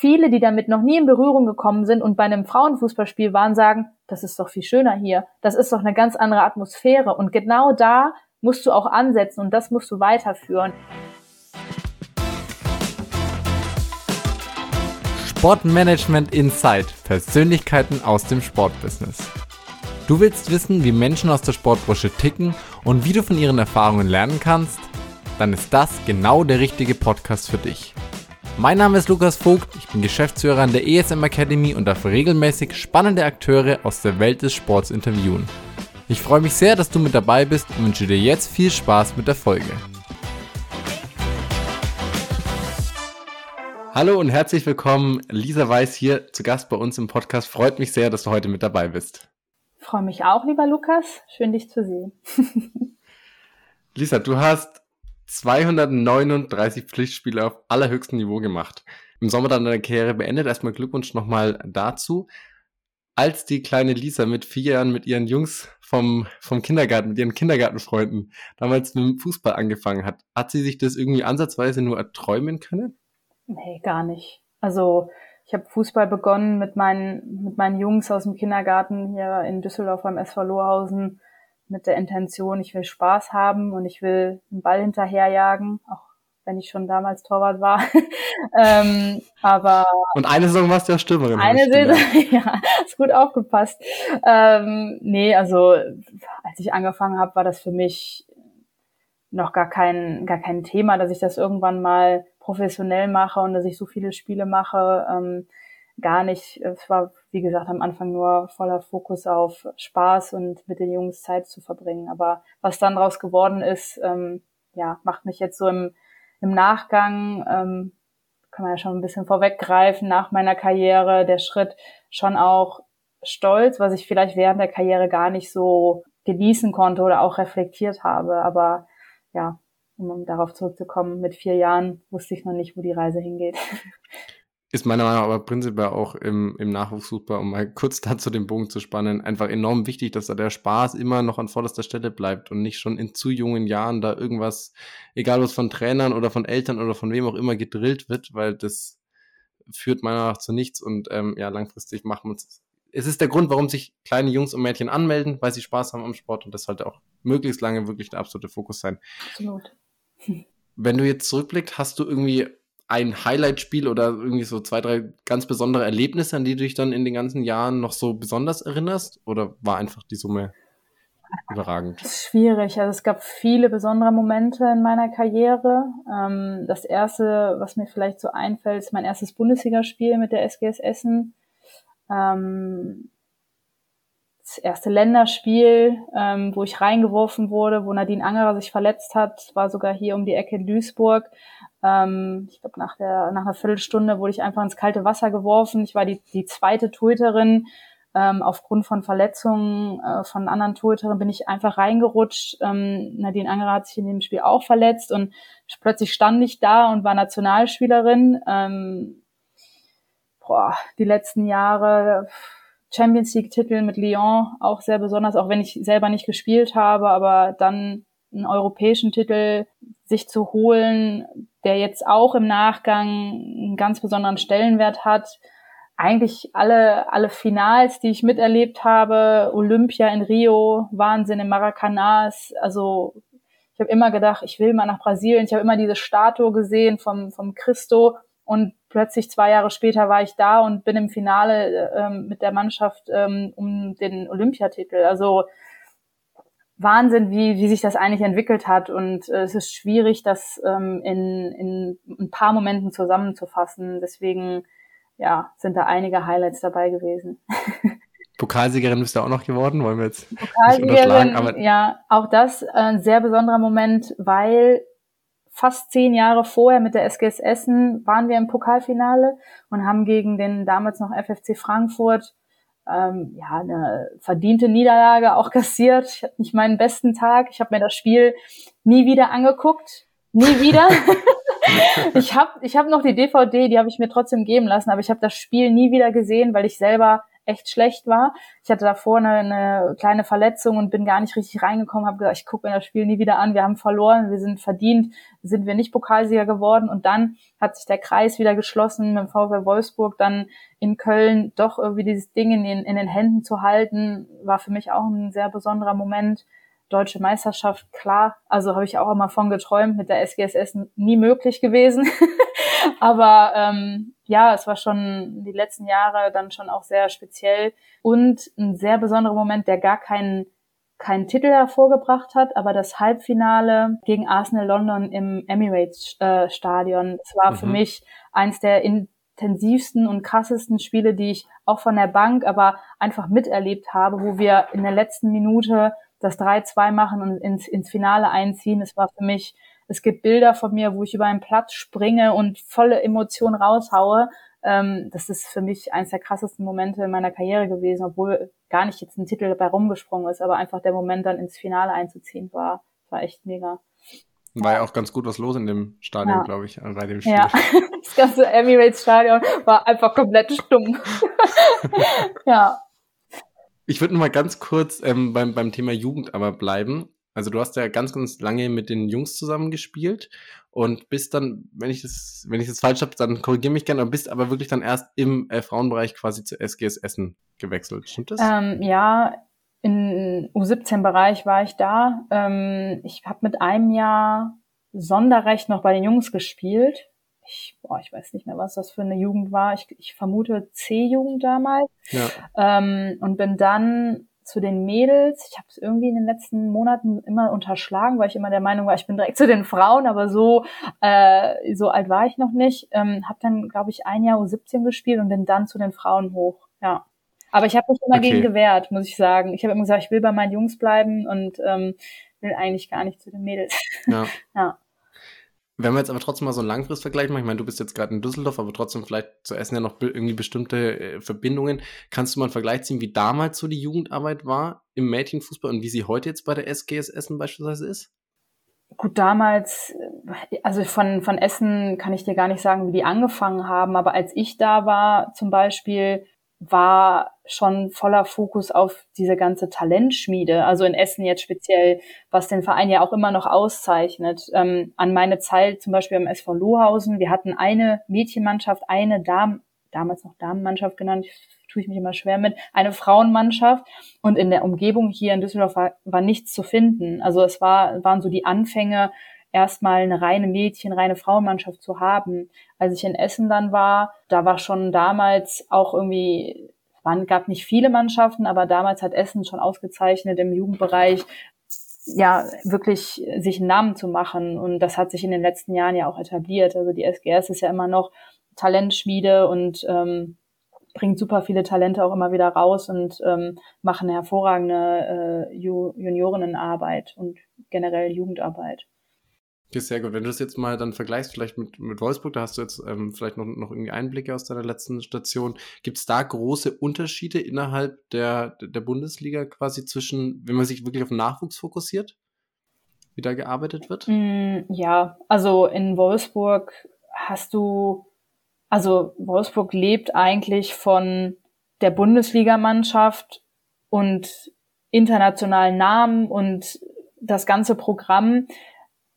viele, die damit noch nie in Berührung gekommen sind und bei einem Frauenfußballspiel waren, sagen, das ist doch viel schöner hier. Das ist doch eine ganz andere Atmosphäre. Und genau da musst du auch ansetzen und das musst du weiterführen. Sportmanagement Insight. Persönlichkeiten aus dem Sportbusiness. Du willst wissen, wie Menschen aus der Sportbranche ticken und wie du von ihren Erfahrungen lernen kannst? Dann ist das genau der richtige Podcast für dich. Mein Name ist Lukas Vogt, ich bin Geschäftsführer an der ESM Academy und darf regelmäßig spannende Akteure aus der Welt des Sports interviewen. Ich freue mich sehr, dass du mit dabei bist und wünsche dir jetzt viel Spaß mit der Folge. Hallo und herzlich willkommen, Lisa Weiß hier zu Gast bei uns im Podcast. Freut mich sehr, dass du heute mit dabei bist. freue mich auch, lieber Lukas. Schön, dich zu sehen. Lisa, du hast 239 Pflichtspiele auf allerhöchstem Niveau gemacht. Im Sommer dann deine Karriere beendet. Erstmal Glückwunsch nochmal dazu. Als die kleine Lisa mit vier Jahren mit ihren Jungs vom, vom Kindergarten, mit ihren Kindergartenfreunden damals mit dem Fußball angefangen hat, hat sie sich das irgendwie ansatzweise nur erträumen können? Nee, gar nicht. Also ich habe Fußball begonnen mit meinen, mit meinen Jungs aus dem Kindergarten hier in Düsseldorf beim SV Lohausen mit der Intention, ich will Spaß haben und ich will einen Ball hinterherjagen, auch wenn ich schon damals Torwart war. ähm, aber und eine Saison warst du ja Stürmerin. Eine Saison, ja, ist gut aufgepasst. Ähm, nee, also als ich angefangen habe, war das für mich noch gar kein gar kein Thema, dass ich das irgendwann mal professionell mache und dass ich so viele Spiele mache. Ähm, gar nicht. Es war, wie gesagt, am Anfang nur voller Fokus auf Spaß und mit den Jungs Zeit zu verbringen. Aber was dann daraus geworden ist, ähm, ja, macht mich jetzt so im, im Nachgang, ähm, kann man ja schon ein bisschen vorweggreifen, nach meiner Karriere, der Schritt schon auch stolz, was ich vielleicht während der Karriere gar nicht so genießen konnte oder auch reflektiert habe. Aber ja, um darauf zurückzukommen, mit vier Jahren wusste ich noch nicht, wo die Reise hingeht. ist meiner Meinung nach aber prinzipiell auch im, im Nachwuchsfußball, um mal kurz dazu den Bogen zu spannen, einfach enorm wichtig, dass da der Spaß immer noch an vorderster Stelle bleibt und nicht schon in zu jungen Jahren da irgendwas, egal was von Trainern oder von Eltern oder von wem auch immer gedrillt wird, weil das führt meiner Meinung nach zu nichts und ähm, ja, langfristig machen wir uns. Es ist der Grund, warum sich kleine Jungs und Mädchen anmelden, weil sie Spaß haben am Sport und das sollte auch möglichst lange wirklich der absolute Fokus sein. Absolut. Wenn du jetzt zurückblickst, hast du irgendwie ein Highlight-Spiel oder irgendwie so zwei, drei ganz besondere Erlebnisse, an die du dich dann in den ganzen Jahren noch so besonders erinnerst? Oder war einfach die Summe überragend? Schwierig. Also es gab viele besondere Momente in meiner Karriere. Ähm, das erste, was mir vielleicht so einfällt, ist mein erstes Bundesligaspiel mit der SGS Essen. Ähm, das erste Länderspiel, ähm, wo ich reingeworfen wurde, wo Nadine Angerer sich verletzt hat, war sogar hier um die Ecke in Duisburg. Ähm, ich glaube, nach, der, nach einer Viertelstunde wurde ich einfach ins kalte Wasser geworfen. Ich war die, die zweite Torhüterin. Ähm, aufgrund von Verletzungen äh, von anderen Torhüterinnen bin ich einfach reingerutscht. Ähm, Nadine Angerer hat sich in dem Spiel auch verletzt und plötzlich stand ich da und war Nationalspielerin. Ähm, boah, die letzten Jahre Champions League-Titel mit Lyon auch sehr besonders, auch wenn ich selber nicht gespielt habe, aber dann einen europäischen Titel sich zu holen, der jetzt auch im Nachgang einen ganz besonderen Stellenwert hat. Eigentlich alle, alle Finals, die ich miterlebt habe, Olympia in Rio, Wahnsinn im Maracanãs, also ich habe immer gedacht, ich will mal nach Brasilien. Ich habe immer diese Statue gesehen vom, vom Christo und plötzlich zwei Jahre später war ich da und bin im Finale ähm, mit der Mannschaft ähm, um den Olympiatitel. Also Wahnsinn, wie, wie sich das eigentlich entwickelt hat. Und äh, es ist schwierig, das ähm, in, in ein paar Momenten zusammenzufassen. Deswegen ja, sind da einige Highlights dabei gewesen. Pokalsiegerin bist du auch noch geworden, wollen wir jetzt Pokalsiegerin, aber ja, auch das äh, ein sehr besonderer Moment, weil fast zehn Jahre vorher mit der SGS Essen waren wir im Pokalfinale und haben gegen den damals noch FFC Frankfurt ähm, ja eine verdiente Niederlage auch kassiert. Ich hatte nicht meinen besten Tag. Ich habe mir das Spiel nie wieder angeguckt, nie wieder. ich habe ich hab noch die DVD, die habe ich mir trotzdem geben lassen, aber ich habe das Spiel nie wieder gesehen, weil ich selber echt schlecht war. Ich hatte davor eine, eine kleine Verletzung und bin gar nicht richtig reingekommen, habe gesagt, ich gucke mir das Spiel nie wieder an, wir haben verloren, wir sind verdient, sind wir nicht Pokalsieger geworden. Und dann hat sich der Kreis wieder geschlossen mit dem VfL Wolfsburg, dann in Köln doch irgendwie dieses Ding in den, in den Händen zu halten, war für mich auch ein sehr besonderer Moment. Deutsche Meisterschaft, klar, also habe ich auch immer von geträumt, mit der SGSS nie möglich gewesen. Aber ähm, ja, es war schon die letzten Jahre dann schon auch sehr speziell und ein sehr besonderer Moment, der gar keinen keinen Titel hervorgebracht hat, aber das Halbfinale gegen Arsenal London im Emirates äh, Stadion, das war mhm. für mich eins der intensivsten und krassesten Spiele, die ich auch von der Bank, aber einfach miterlebt habe, wo wir in der letzten Minute das 3-2 machen und ins, ins Finale einziehen. Es war für mich, es gibt Bilder von mir, wo ich über einen Platz springe und volle Emotionen raushaue. Ähm, das ist für mich eines der krassesten Momente in meiner Karriere gewesen, obwohl gar nicht jetzt ein Titel dabei rumgesprungen ist, aber einfach der Moment dann ins Finale einzuziehen war, war echt mega. War ja auch ganz gut was los in dem Stadion, ja. glaube ich, bei dem Spiel. Ja, das ganze Emirates-Stadion war einfach komplett stumm. ja. Ich würde noch mal ganz kurz ähm, beim, beim Thema Jugend aber bleiben. Also du hast ja ganz, ganz lange mit den Jungs zusammen gespielt und bist dann, wenn ich das, wenn ich das falsch habe, dann korrigiere mich gerne, aber bist aber wirklich dann erst im äh, Frauenbereich quasi zu SGS Essen gewechselt. Stimmt das? Ähm, ja, im U17-Bereich war ich da. Ähm, ich habe mit einem Jahr Sonderrecht noch bei den Jungs gespielt ich, boah, ich weiß nicht mehr, was das für eine Jugend war. Ich, ich vermute C-Jugend damals. Ja. Ähm, und bin dann zu den Mädels. Ich habe es irgendwie in den letzten Monaten immer unterschlagen, weil ich immer der Meinung war, ich bin direkt zu den Frauen, aber so äh, so alt war ich noch nicht. Ähm, habe dann, glaube ich, ein Jahr U17 gespielt und bin dann zu den Frauen hoch. Ja. Aber ich habe mich immer okay. gegen gewehrt, muss ich sagen. Ich habe immer gesagt, ich will bei meinen Jungs bleiben und ähm, will eigentlich gar nicht zu den Mädels. Ja. ja. Wenn wir jetzt aber trotzdem mal so einen Langfristvergleich machen, ich meine, du bist jetzt gerade in Düsseldorf, aber trotzdem vielleicht zu Essen ja noch irgendwie bestimmte äh, Verbindungen. Kannst du mal einen Vergleich ziehen, wie damals so die Jugendarbeit war im Mädchenfußball und wie sie heute jetzt bei der SGS Essen beispielsweise ist? Gut, damals, äh, also von, von Essen kann ich dir gar nicht sagen, wie die angefangen haben, aber als ich da war zum Beispiel, war schon voller Fokus auf diese ganze Talentschmiede, also in Essen jetzt speziell, was den Verein ja auch immer noch auszeichnet. Ähm, an meine Zeit zum Beispiel am SV Lohausen, wir hatten eine Mädchenmannschaft, eine Damen, damals noch Damenmannschaft genannt, tue ich mich immer schwer mit, eine Frauenmannschaft und in der Umgebung hier in Düsseldorf war, war nichts zu finden. Also es war, waren so die Anfänge erstmal eine reine Mädchen, reine Frauenmannschaft zu haben. Als ich in Essen dann war, da war schon damals auch irgendwie, es gab nicht viele Mannschaften, aber damals hat Essen schon ausgezeichnet im Jugendbereich, ja, wirklich sich einen Namen zu machen. Und das hat sich in den letzten Jahren ja auch etabliert. Also die SGS ist ja immer noch Talentschmiede und ähm, bringt super viele Talente auch immer wieder raus und ähm, machen hervorragende äh, Juniorinnenarbeit und generell Jugendarbeit. Okay, sehr gut. Wenn du das jetzt mal dann vergleichst, vielleicht mit, mit Wolfsburg, da hast du jetzt ähm, vielleicht noch, noch irgendwie Einblicke aus deiner letzten Station. Gibt es da große Unterschiede innerhalb der, der Bundesliga quasi zwischen, wenn man sich wirklich auf Nachwuchs fokussiert, wie da gearbeitet wird? Mm, ja, also in Wolfsburg hast du, also Wolfsburg lebt eigentlich von der Bundesligamannschaft und internationalen Namen und das ganze Programm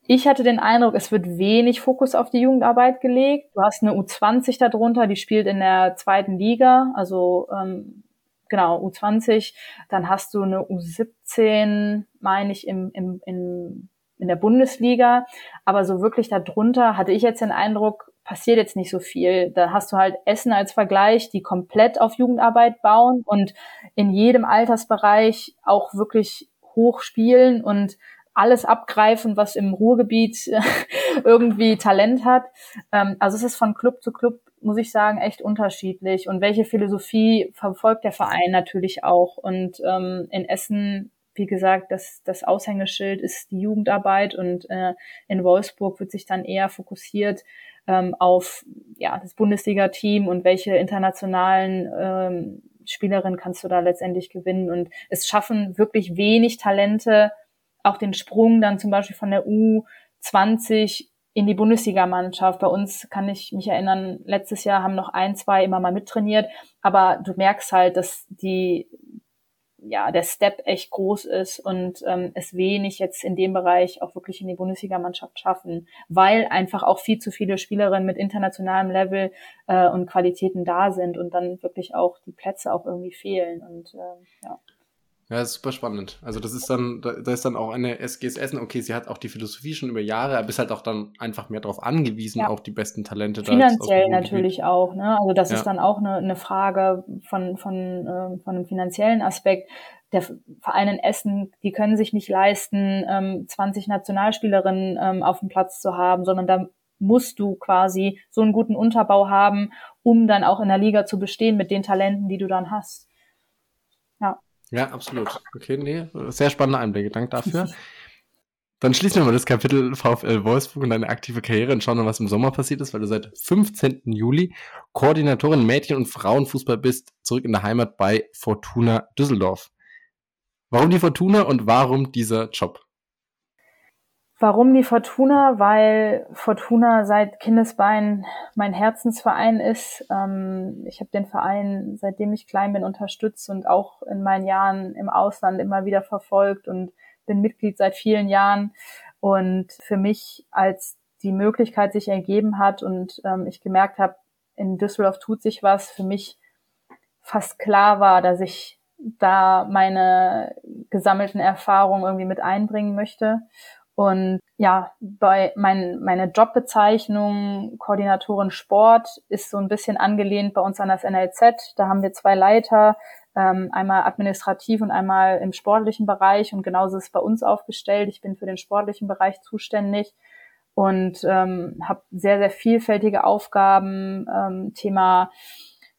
ich hatte den Eindruck, es wird wenig Fokus auf die Jugendarbeit gelegt. Du hast eine U20 darunter, die spielt in der zweiten Liga, also ähm, genau, U20. Dann hast du eine U17, meine ich, im, im, im, in der Bundesliga. Aber so wirklich darunter hatte ich jetzt den Eindruck, passiert jetzt nicht so viel. Da hast du halt Essen als Vergleich, die komplett auf Jugendarbeit bauen und in jedem Altersbereich auch wirklich hoch spielen und alles abgreifen, was im Ruhrgebiet irgendwie Talent hat. Ähm, also es ist von Club zu Club, muss ich sagen, echt unterschiedlich. Und welche Philosophie verfolgt der Verein natürlich auch. Und ähm, in Essen, wie gesagt, das, das Aushängeschild ist die Jugendarbeit und äh, in Wolfsburg wird sich dann eher fokussiert ähm, auf ja, das Bundesliga-Team und welche internationalen ähm, Spielerinnen kannst du da letztendlich gewinnen. Und es schaffen wirklich wenig Talente, auch den Sprung dann zum Beispiel von der U20 in die Bundesligamannschaft. Bei uns kann ich mich erinnern, letztes Jahr haben noch ein, zwei immer mal mittrainiert, aber du merkst halt, dass die ja, der Step echt groß ist und ähm, es wenig jetzt in dem Bereich auch wirklich in die Bundesligamannschaft schaffen, weil einfach auch viel zu viele Spielerinnen mit internationalem Level äh, und Qualitäten da sind und dann wirklich auch die Plätze auch irgendwie fehlen und äh, ja. Ja, ist super spannend. Also das ist dann, da ist dann auch eine SGS Essen, okay, sie hat auch die Philosophie schon über Jahre, aber ist halt auch dann einfach mehr darauf angewiesen, ja. auch die besten Talente Finanziell natürlich Gebiet. auch, ne? Also das ja. ist dann auch eine, eine Frage von, von, äh, von einem finanziellen Aspekt. Der Verein in Essen, die können sich nicht leisten, ähm, 20 Nationalspielerinnen ähm, auf dem Platz zu haben, sondern da musst du quasi so einen guten Unterbau haben, um dann auch in der Liga zu bestehen mit den Talenten, die du dann hast. Ja. Absolut. Okay, nee, sehr spannende Einblicke. Danke dafür. Dann schließen wir mal das Kapitel VfL Wolfsburg und deine aktive Karriere und schauen, was im Sommer passiert ist, weil du seit 15. Juli Koordinatorin Mädchen- und Frauenfußball bist, zurück in der Heimat bei Fortuna Düsseldorf. Warum die Fortuna und warum dieser Job? Warum die Fortuna? Weil Fortuna seit Kindesbein mein Herzensverein ist. Ähm, ich habe den Verein, seitdem ich klein bin, unterstützt und auch in meinen Jahren im Ausland immer wieder verfolgt und bin Mitglied seit vielen Jahren. Und für mich, als die Möglichkeit sich ergeben hat und ähm, ich gemerkt habe, in Düsseldorf tut sich was, für mich fast klar war, dass ich da meine gesammelten Erfahrungen irgendwie mit einbringen möchte. Und ja, bei mein, meine Jobbezeichnung Koordinatorin Sport ist so ein bisschen angelehnt bei uns an das NLZ. Da haben wir zwei Leiter, ähm, einmal administrativ und einmal im sportlichen Bereich. Und genauso ist es bei uns aufgestellt. Ich bin für den sportlichen Bereich zuständig und ähm, habe sehr, sehr vielfältige Aufgaben, ähm, Thema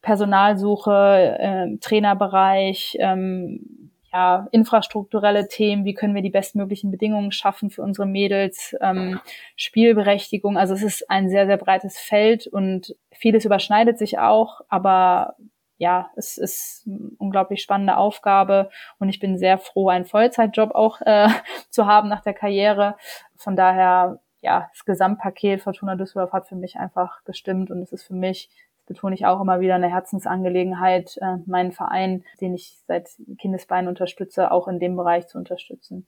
Personalsuche, äh, Trainerbereich, ähm, ja, infrastrukturelle Themen, wie können wir die bestmöglichen Bedingungen schaffen für unsere Mädels, ähm, Spielberechtigung. Also es ist ein sehr, sehr breites Feld und vieles überschneidet sich auch, aber ja, es ist eine unglaublich spannende Aufgabe und ich bin sehr froh, einen Vollzeitjob auch äh, zu haben nach der Karriere. Von daher, ja, das Gesamtpaket Fortuna Düsseldorf hat für mich einfach gestimmt und es ist für mich betone ich auch immer wieder eine Herzensangelegenheit, äh, meinen Verein, den ich seit Kindesbeinen unterstütze, auch in dem Bereich zu unterstützen.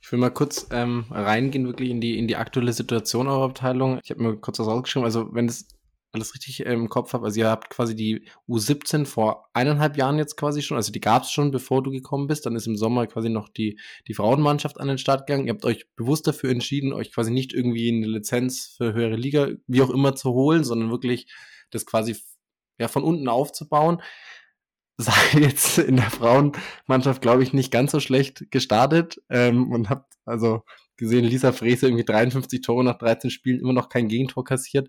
Ich will mal kurz ähm, reingehen, wirklich in die, in die aktuelle Situation eurer Abteilung. Ich habe mir kurz was rausgeschrieben. Also, wenn es alles richtig im Kopf habe, also ihr habt quasi die U17 vor eineinhalb Jahren jetzt quasi schon, also die gab es schon, bevor du gekommen bist. Dann ist im Sommer quasi noch die, die Frauenmannschaft an den Start gegangen. Ihr habt euch bewusst dafür entschieden, euch quasi nicht irgendwie eine Lizenz für höhere Liga, wie auch immer, zu holen, sondern wirklich das quasi ja, von unten aufzubauen. Sei jetzt in der Frauenmannschaft, glaube ich, nicht ganz so schlecht gestartet ähm, und habt also gesehen, Lisa Frese irgendwie 53 Tore nach 13 Spielen, immer noch kein Gegentor kassiert.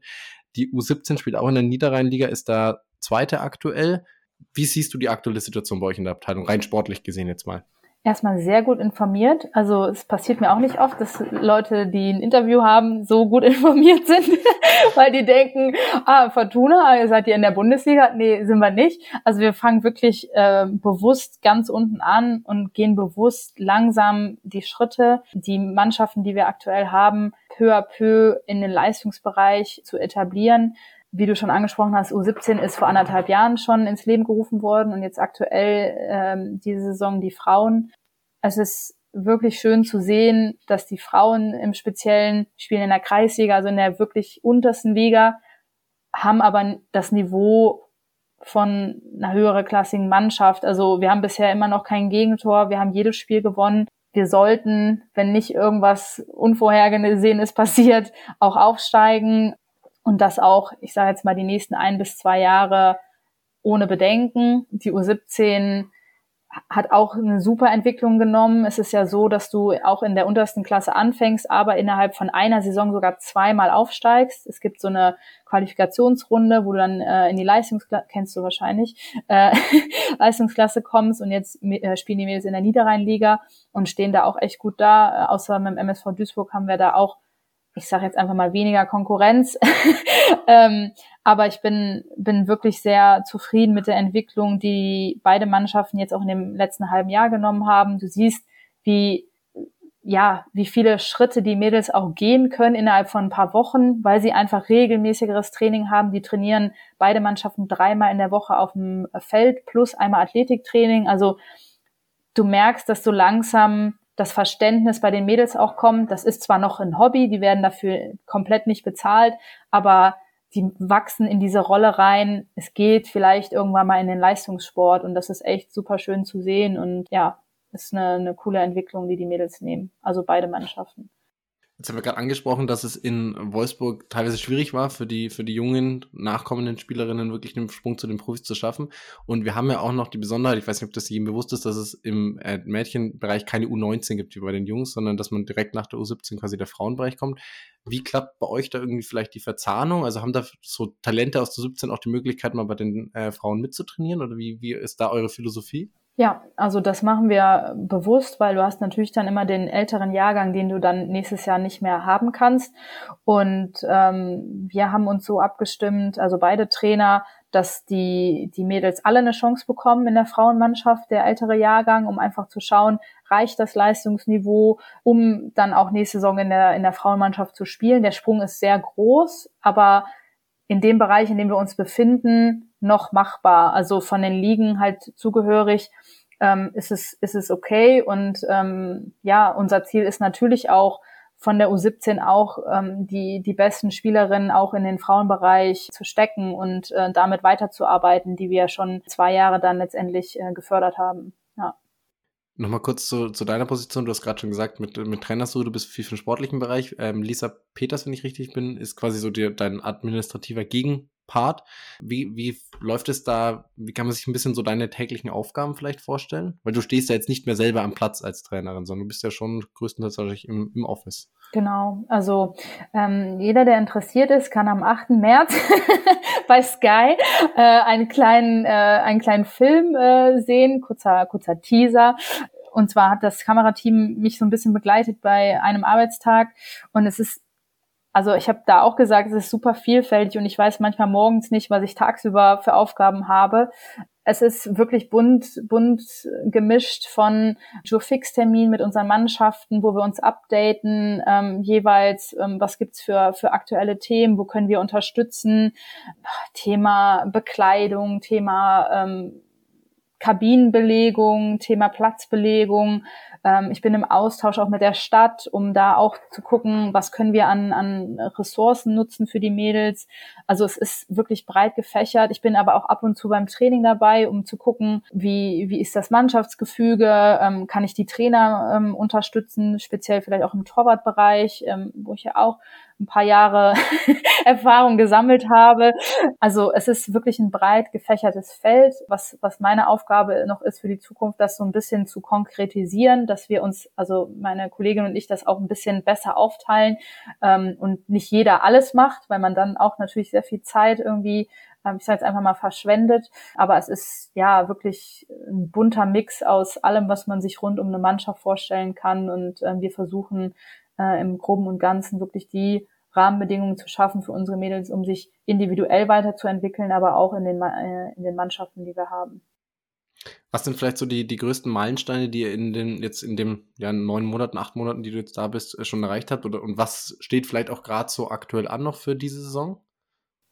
Die U17 spielt auch in der Niederrheinliga, ist da zweite aktuell. Wie siehst du die aktuelle Situation bei euch in der Abteilung, rein sportlich gesehen jetzt mal? Erstmal sehr gut informiert. Also es passiert mir auch nicht oft, dass Leute, die ein Interview haben, so gut informiert sind, weil die denken, ah, Fortuna, seid ihr in der Bundesliga? Nee, sind wir nicht. Also wir fangen wirklich äh, bewusst ganz unten an und gehen bewusst langsam die Schritte, die Mannschaften, die wir aktuell haben, peu à peu in den Leistungsbereich zu etablieren wie du schon angesprochen hast, U17 ist vor anderthalb Jahren schon ins Leben gerufen worden und jetzt aktuell ähm, diese Saison die Frauen. Es ist wirklich schön zu sehen, dass die Frauen im Speziellen spielen in der Kreisliga, also in der wirklich untersten Liga, haben aber das Niveau von einer höhereklassigen Mannschaft. Also wir haben bisher immer noch kein Gegentor, wir haben jedes Spiel gewonnen. Wir sollten, wenn nicht irgendwas Unvorhergesehenes passiert, auch aufsteigen und das auch, ich sage jetzt mal, die nächsten ein bis zwei Jahre ohne Bedenken. Die U17 hat auch eine super Entwicklung genommen. Es ist ja so, dass du auch in der untersten Klasse anfängst, aber innerhalb von einer Saison sogar zweimal aufsteigst. Es gibt so eine Qualifikationsrunde, wo du dann äh, in die Leistungsklasse, kennst du wahrscheinlich, äh, Leistungsklasse kommst und jetzt äh, spielen die Mädels in der Niederrheinliga und stehen da auch echt gut da. Äh, außer mit dem MSV Duisburg haben wir da auch ich sage jetzt einfach mal weniger Konkurrenz. ähm, aber ich bin, bin wirklich sehr zufrieden mit der Entwicklung, die beide Mannschaften jetzt auch in dem letzten halben Jahr genommen haben. Du siehst, wie ja, wie viele Schritte die Mädels auch gehen können innerhalb von ein paar Wochen, weil sie einfach regelmäßigeres Training haben. Die trainieren beide Mannschaften dreimal in der Woche auf dem Feld plus einmal Athletiktraining. Also du merkst, dass so langsam das Verständnis bei den Mädels auch kommt. Das ist zwar noch ein Hobby, die werden dafür komplett nicht bezahlt, aber die wachsen in diese Rolle rein. Es geht vielleicht irgendwann mal in den Leistungssport und das ist echt super schön zu sehen und ja, ist eine, eine coole Entwicklung, die die Mädels nehmen. Also beide Mannschaften. Jetzt haben wir gerade angesprochen, dass es in Wolfsburg teilweise schwierig war, für die, für die jungen, nachkommenden Spielerinnen wirklich den Sprung zu den Profis zu schaffen. Und wir haben ja auch noch die Besonderheit, ich weiß nicht, ob das jedem bewusst ist, dass es im äh, Mädchenbereich keine U19 gibt wie bei den Jungs, sondern dass man direkt nach der U17 quasi der Frauenbereich kommt. Wie klappt bei euch da irgendwie vielleicht die Verzahnung? Also haben da so Talente aus der 17 auch die Möglichkeit, mal bei den äh, Frauen mitzutrainieren? Oder wie, wie ist da eure Philosophie? Ja, also das machen wir bewusst, weil du hast natürlich dann immer den älteren Jahrgang, den du dann nächstes Jahr nicht mehr haben kannst. Und ähm, wir haben uns so abgestimmt, also beide Trainer, dass die, die Mädels alle eine Chance bekommen in der Frauenmannschaft, der ältere Jahrgang, um einfach zu schauen, reicht das Leistungsniveau, um dann auch nächste Saison in der, in der Frauenmannschaft zu spielen. Der Sprung ist sehr groß, aber in dem Bereich, in dem wir uns befinden, noch machbar. Also von den Ligen halt zugehörig ähm, ist es ist es okay und ähm, ja, unser Ziel ist natürlich auch von der U17 auch ähm, die die besten Spielerinnen auch in den Frauenbereich zu stecken und äh, damit weiterzuarbeiten, die wir schon zwei Jahre dann letztendlich äh, gefördert haben. Nochmal kurz zu, zu deiner Position. Du hast gerade schon gesagt, mit, mit Trainersuche, du bist viel für den sportlichen Bereich. Ähm, Lisa Peters, wenn ich richtig bin, ist quasi so die, dein administrativer Gegenpart. Wie, wie läuft es da? Wie kann man sich ein bisschen so deine täglichen Aufgaben vielleicht vorstellen? Weil du stehst ja jetzt nicht mehr selber am Platz als Trainerin, sondern du bist ja schon größtenteils im, im Office. Genau, also ähm, jeder, der interessiert ist, kann am 8. März bei Sky äh, einen kleinen, äh, einen kleinen Film äh, sehen, kurzer, kurzer Teaser. Und zwar hat das Kamerateam mich so ein bisschen begleitet bei einem Arbeitstag und es ist also ich habe da auch gesagt, es ist super vielfältig und ich weiß manchmal morgens nicht, was ich tagsüber für Aufgaben habe. Es ist wirklich bunt, bunt gemischt von Jour-Fix-Termin mit unseren Mannschaften, wo wir uns updaten, ähm, jeweils, ähm, was gibt's für, für aktuelle Themen, wo können wir unterstützen, Thema Bekleidung, Thema ähm, Kabinenbelegung, Thema Platzbelegung, ähm, ich bin im Austausch auch mit der Stadt, um da auch zu gucken, was können wir an, an Ressourcen nutzen für die Mädels. Also es ist wirklich breit gefächert. Ich bin aber auch ab und zu beim Training dabei, um zu gucken, wie, wie ist das Mannschaftsgefüge, ähm, kann ich die Trainer ähm, unterstützen, speziell vielleicht auch im Torwartbereich, ähm, wo ich ja auch ein paar Jahre Erfahrung gesammelt habe. Also es ist wirklich ein breit gefächertes Feld, was, was meine Aufgabe noch ist für die Zukunft, das so ein bisschen zu konkretisieren, dass wir uns, also meine Kollegin und ich, das auch ein bisschen besser aufteilen ähm, und nicht jeder alles macht, weil man dann auch natürlich sehr viel Zeit irgendwie ähm, ich sage jetzt einfach mal verschwendet. Aber es ist ja wirklich ein bunter Mix aus allem, was man sich rund um eine Mannschaft vorstellen kann. Und ähm, wir versuchen äh, im Groben und Ganzen wirklich die Rahmenbedingungen zu schaffen für unsere Mädels, um sich individuell weiterzuentwickeln, aber auch in den, äh, in den Mannschaften, die wir haben. Was sind vielleicht so die, die größten Meilensteine, die ihr in den, jetzt in den ja, neun Monaten, acht Monaten, die du jetzt da bist, äh, schon erreicht habt? Oder, und was steht vielleicht auch gerade so aktuell an noch für diese Saison?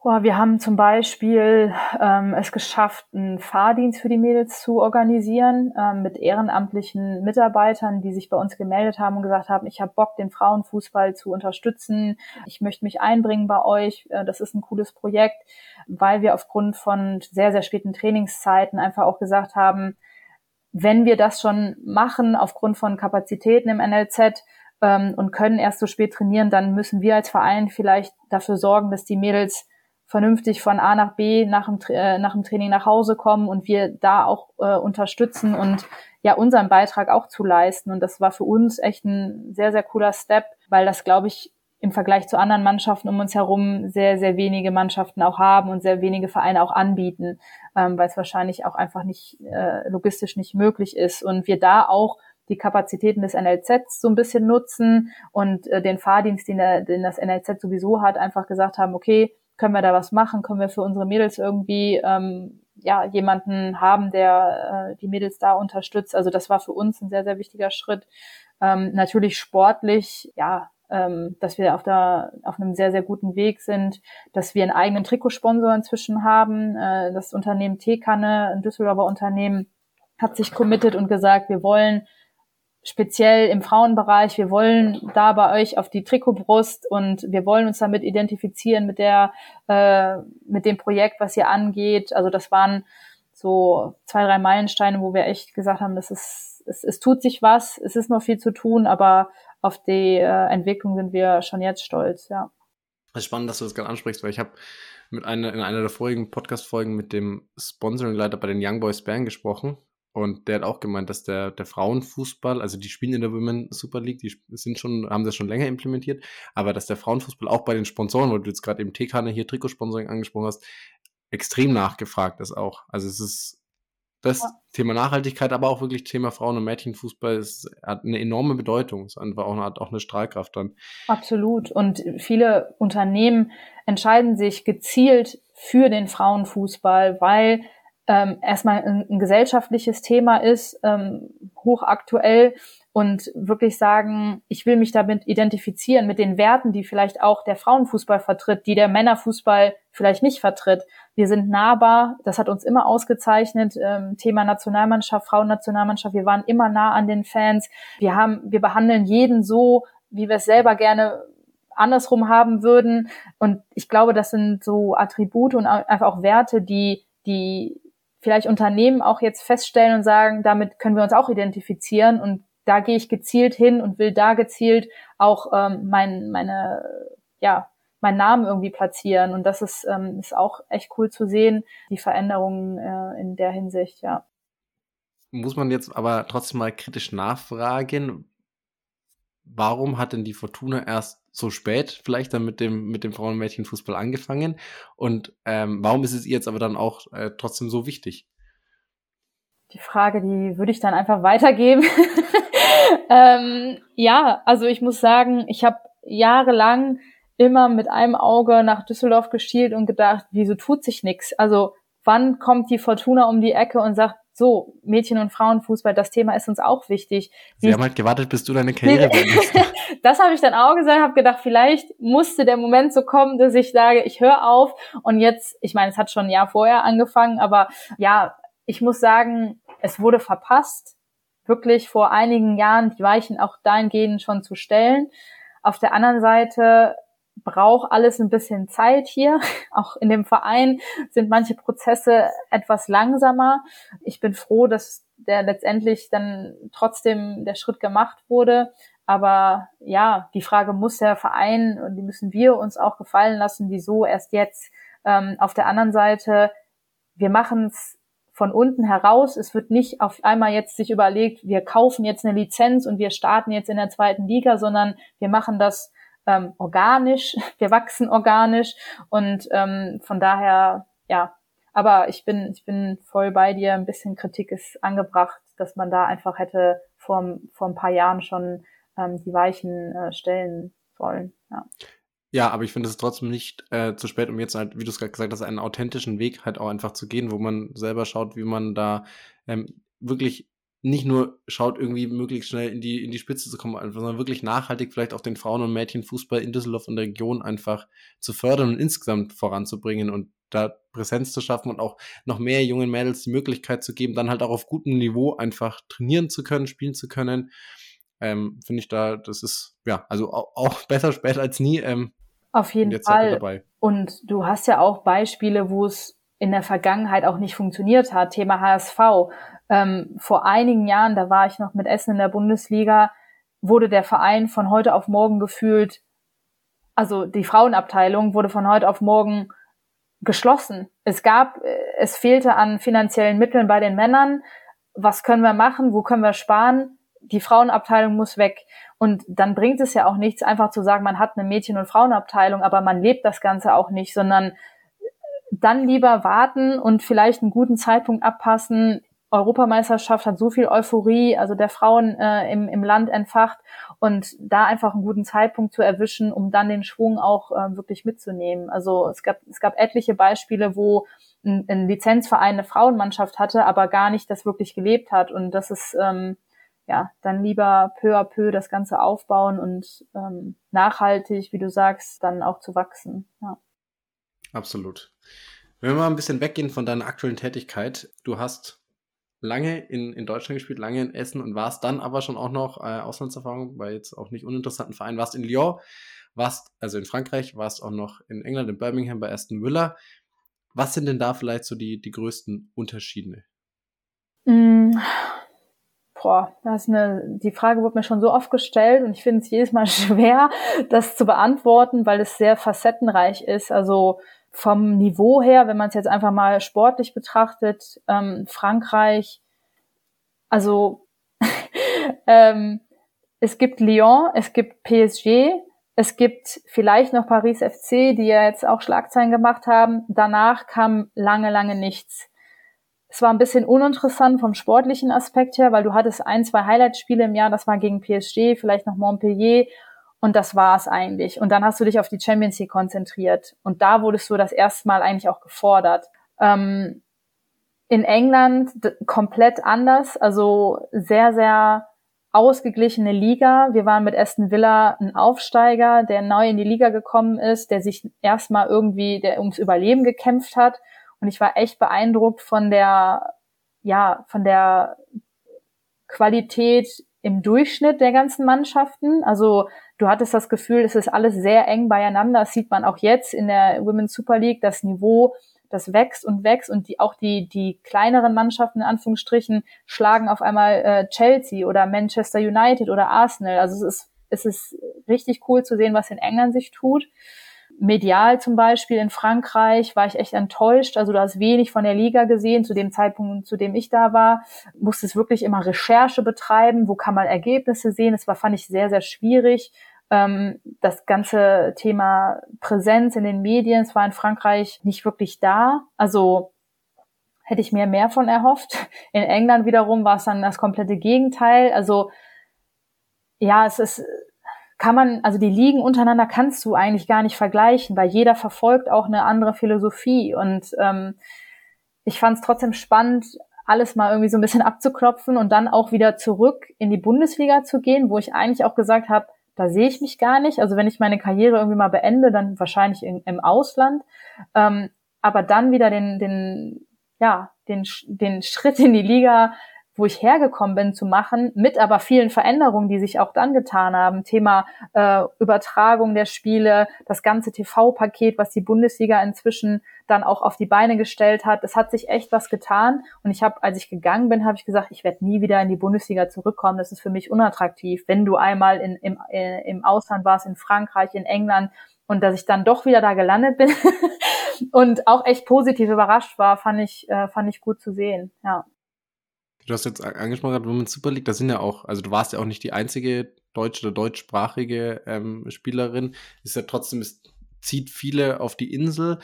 Boah, wir haben zum Beispiel ähm, es geschafft, einen Fahrdienst für die Mädels zu organisieren ähm, mit ehrenamtlichen Mitarbeitern, die sich bei uns gemeldet haben und gesagt haben, ich habe Bock, den Frauenfußball zu unterstützen. Ich möchte mich einbringen bei euch. Äh, das ist ein cooles Projekt, weil wir aufgrund von sehr, sehr späten Trainingszeiten einfach auch gesagt haben, wenn wir das schon machen, aufgrund von Kapazitäten im NLZ, ähm, und können erst so spät trainieren, dann müssen wir als Verein vielleicht dafür sorgen, dass die Mädels vernünftig von A nach B nach dem, äh, nach dem Training nach Hause kommen und wir da auch äh, unterstützen und ja unseren Beitrag auch zu leisten. Und das war für uns echt ein sehr, sehr cooler Step, weil das, glaube ich, im Vergleich zu anderen Mannschaften um uns herum sehr, sehr wenige Mannschaften auch haben und sehr wenige Vereine auch anbieten, ähm, weil es wahrscheinlich auch einfach nicht äh, logistisch nicht möglich ist. Und wir da auch die Kapazitäten des NLZ so ein bisschen nutzen und äh, den Fahrdienst, den, den das NLZ sowieso hat, einfach gesagt haben, okay, können wir da was machen? Können wir für unsere Mädels irgendwie ähm, ja jemanden haben, der äh, die Mädels da unterstützt. Also das war für uns ein sehr, sehr wichtiger Schritt. Ähm, natürlich sportlich, ja, ähm, dass wir auf, der, auf einem sehr, sehr guten Weg sind, dass wir einen eigenen Trikotsponsor inzwischen haben. Äh, das Unternehmen Teekanne, ein Düsseldorfer Unternehmen, hat sich committed und gesagt, wir wollen speziell im Frauenbereich, wir wollen da bei euch auf die Trikotbrust und wir wollen uns damit identifizieren mit der, äh, mit dem Projekt, was ihr angeht. Also das waren so zwei, drei Meilensteine, wo wir echt gesagt haben, das ist, es, es tut sich was, es ist noch viel zu tun, aber auf die äh, Entwicklung sind wir schon jetzt stolz, ja. Es ist spannend, dass du das gerade ansprichst, weil ich habe mit einer, in einer der vorigen Podcast-Folgen mit dem Sponsoring-Leiter bei den Young Boys Bern gesprochen und der hat auch gemeint, dass der, der Frauenfußball, also die spielen in der Women Super League, die sind schon, haben das schon länger implementiert, aber dass der Frauenfußball auch bei den Sponsoren, wo du jetzt gerade eben TKN hier Trikotsponsoring angesprochen hast, extrem nachgefragt ist auch. Also es ist das ja. Thema Nachhaltigkeit, aber auch wirklich Thema Frauen- und Mädchenfußball ist, hat eine enorme Bedeutung. Es ist einfach auch, hat auch eine Strahlkraft dann. Absolut. Und viele Unternehmen entscheiden sich gezielt für den Frauenfußball, weil ähm, erstmal ein, ein, gesellschaftliches Thema ist, ähm, hochaktuell und wirklich sagen, ich will mich damit identifizieren mit den Werten, die vielleicht auch der Frauenfußball vertritt, die der Männerfußball vielleicht nicht vertritt. Wir sind nahbar, das hat uns immer ausgezeichnet. Ähm, Thema Nationalmannschaft, Frauennationalmannschaft, wir waren immer nah an den Fans. Wir haben, wir behandeln jeden so, wie wir es selber gerne andersrum haben würden. Und ich glaube, das sind so Attribute und einfach auch Werte, die, die vielleicht Unternehmen auch jetzt feststellen und sagen, damit können wir uns auch identifizieren und da gehe ich gezielt hin und will da gezielt auch ähm, mein, meine, ja, meinen Namen irgendwie platzieren. Und das ist, ähm, ist auch echt cool zu sehen, die Veränderungen äh, in der Hinsicht, ja. Muss man jetzt aber trotzdem mal kritisch nachfragen, warum hat denn die Fortuna erst so spät vielleicht dann mit dem, mit dem Frauen- und Mädchenfußball angefangen? Und ähm, warum ist es ihr jetzt aber dann auch äh, trotzdem so wichtig? Die Frage, die würde ich dann einfach weitergeben. ähm, ja, also ich muss sagen, ich habe jahrelang immer mit einem Auge nach Düsseldorf geschielt und gedacht, wieso tut sich nichts? Also wann kommt die Fortuna um die Ecke und sagt, so, Mädchen- und Frauenfußball, das Thema ist uns auch wichtig. Sie haben halt gewartet, bis du deine Karriere beendest. das habe ich dann auch gesagt, habe gedacht, vielleicht musste der Moment so kommen, dass ich sage, ich höre auf. Und jetzt, ich meine, es hat schon ein Jahr vorher angefangen, aber ja, ich muss sagen, es wurde verpasst, wirklich vor einigen Jahren die Weichen auch dahingehend schon zu stellen. Auf der anderen Seite braucht alles ein bisschen Zeit hier. Auch in dem Verein sind manche Prozesse etwas langsamer. Ich bin froh, dass der letztendlich dann trotzdem der Schritt gemacht wurde. Aber ja, die Frage muss der Verein und die müssen wir uns auch gefallen lassen, wieso erst jetzt. Ähm, auf der anderen Seite, wir machen es von unten heraus. Es wird nicht auf einmal jetzt sich überlegt, wir kaufen jetzt eine Lizenz und wir starten jetzt in der zweiten Liga, sondern wir machen das ähm, organisch, wir wachsen organisch und ähm, von daher, ja, aber ich bin, ich bin voll bei dir, ein bisschen Kritik ist angebracht, dass man da einfach hätte vor, vor ein paar Jahren schon ähm, die Weichen äh, stellen sollen. Ja. Ja, aber ich finde es trotzdem nicht äh, zu spät, um jetzt halt, wie du es gerade gesagt hast, einen authentischen Weg halt auch einfach zu gehen, wo man selber schaut, wie man da ähm, wirklich nicht nur schaut, irgendwie möglichst schnell in die, in die Spitze zu kommen, sondern wirklich nachhaltig vielleicht auch den Frauen- und Mädchenfußball in Düsseldorf und der Region einfach zu fördern und insgesamt voranzubringen und da Präsenz zu schaffen und auch noch mehr jungen Mädels die Möglichkeit zu geben, dann halt auch auf gutem Niveau einfach trainieren zu können, spielen zu können. Ähm, Finde ich da, das ist, ja, also auch, auch besser spät als nie. Ähm, auf jeden Fall. Und du hast ja auch Beispiele, wo es in der Vergangenheit auch nicht funktioniert hat. Thema HSV. Ähm, vor einigen Jahren, da war ich noch mit Essen in der Bundesliga, wurde der Verein von heute auf morgen gefühlt, also die Frauenabteilung wurde von heute auf morgen geschlossen. Es gab, äh, es fehlte an finanziellen Mitteln bei den Männern. Was können wir machen? Wo können wir sparen? Die Frauenabteilung muss weg. Und dann bringt es ja auch nichts, einfach zu sagen, man hat eine Mädchen- und Frauenabteilung, aber man lebt das Ganze auch nicht, sondern dann lieber warten und vielleicht einen guten Zeitpunkt abpassen, Europameisterschaft hat so viel Euphorie, also der Frauen äh, im, im Land entfacht und da einfach einen guten Zeitpunkt zu erwischen, um dann den Schwung auch äh, wirklich mitzunehmen. Also es gab, es gab etliche Beispiele, wo ein, ein Lizenzverein eine Frauenmannschaft hatte, aber gar nicht das wirklich gelebt hat. Und das ist ähm, ja dann lieber peu à peu das Ganze aufbauen und ähm, nachhaltig, wie du sagst, dann auch zu wachsen. Ja. Absolut. Wenn wir mal ein bisschen weggehen von deiner aktuellen Tätigkeit, du hast lange in, in Deutschland gespielt, lange in Essen und warst dann aber schon auch noch äh, Auslandserfahrung bei jetzt auch nicht uninteressanten Vereinen, warst in Lyon, warst also in Frankreich, warst auch noch in England, in Birmingham bei Aston Villa. Was sind denn da vielleicht so die, die größten Unterschiede? Mm, boah, das ist eine, die Frage wurde mir schon so oft gestellt und ich finde es jedes Mal schwer, das zu beantworten, weil es sehr facettenreich ist. Also vom Niveau her, wenn man es jetzt einfach mal sportlich betrachtet, ähm, Frankreich, also ähm, es gibt Lyon, es gibt PSG, es gibt vielleicht noch Paris FC, die ja jetzt auch Schlagzeilen gemacht haben. Danach kam lange, lange nichts. Es war ein bisschen uninteressant vom sportlichen Aspekt her, weil du hattest ein, zwei Highlight-Spiele im Jahr, das war gegen PSG, vielleicht noch Montpellier und das war's eigentlich. Und dann hast du dich auf die Champions League konzentriert. Und da wurdest du das erste Mal eigentlich auch gefordert. Ähm, in England komplett anders, also sehr, sehr ausgeglichene Liga. Wir waren mit Aston Villa ein Aufsteiger, der neu in die Liga gekommen ist, der sich erstmal irgendwie der ums Überleben gekämpft hat. Und ich war echt beeindruckt von der, ja, von der Qualität im Durchschnitt der ganzen Mannschaften. Also du hattest das Gefühl, es ist alles sehr eng beieinander. Das sieht man auch jetzt in der Women's Super League. Das Niveau, das wächst und wächst und die, auch die, die kleineren Mannschaften in Anführungsstrichen schlagen auf einmal äh, Chelsea oder Manchester United oder Arsenal. Also es ist, es ist richtig cool zu sehen, was in England sich tut medial zum Beispiel in Frankreich war ich echt enttäuscht. Also du hast wenig von der Liga gesehen zu dem Zeitpunkt, zu dem ich da war. Musstest wirklich immer Recherche betreiben. Wo kann man Ergebnisse sehen? Das war, fand ich sehr, sehr schwierig. Ähm, das ganze Thema Präsenz in den Medien, es war in Frankreich nicht wirklich da. Also hätte ich mir mehr von erhofft. In England wiederum war es dann das komplette Gegenteil. Also ja, es ist kann man, also die Ligen untereinander kannst du eigentlich gar nicht vergleichen, weil jeder verfolgt auch eine andere Philosophie. Und ähm, ich fand es trotzdem spannend, alles mal irgendwie so ein bisschen abzuklopfen und dann auch wieder zurück in die Bundesliga zu gehen, wo ich eigentlich auch gesagt habe, da sehe ich mich gar nicht. Also wenn ich meine Karriere irgendwie mal beende, dann wahrscheinlich in, im Ausland. Ähm, aber dann wieder den, den, ja, den, den Schritt in die Liga wo ich hergekommen bin, zu machen, mit aber vielen Veränderungen, die sich auch dann getan haben. Thema äh, Übertragung der Spiele, das ganze TV-Paket, was die Bundesliga inzwischen dann auch auf die Beine gestellt hat. Es hat sich echt was getan. Und ich habe, als ich gegangen bin, habe ich gesagt, ich werde nie wieder in die Bundesliga zurückkommen. Das ist für mich unattraktiv. Wenn du einmal in, im, äh, im Ausland warst, in Frankreich, in England, und dass ich dann doch wieder da gelandet bin und auch echt positiv überrascht war, fand ich, äh, fand ich gut zu sehen. Ja. Du hast jetzt angesprochen, Women's Super League, da sind ja auch, also du warst ja auch nicht die einzige deutsche oder deutschsprachige ähm, Spielerin. Ist ja trotzdem, es zieht viele auf die Insel.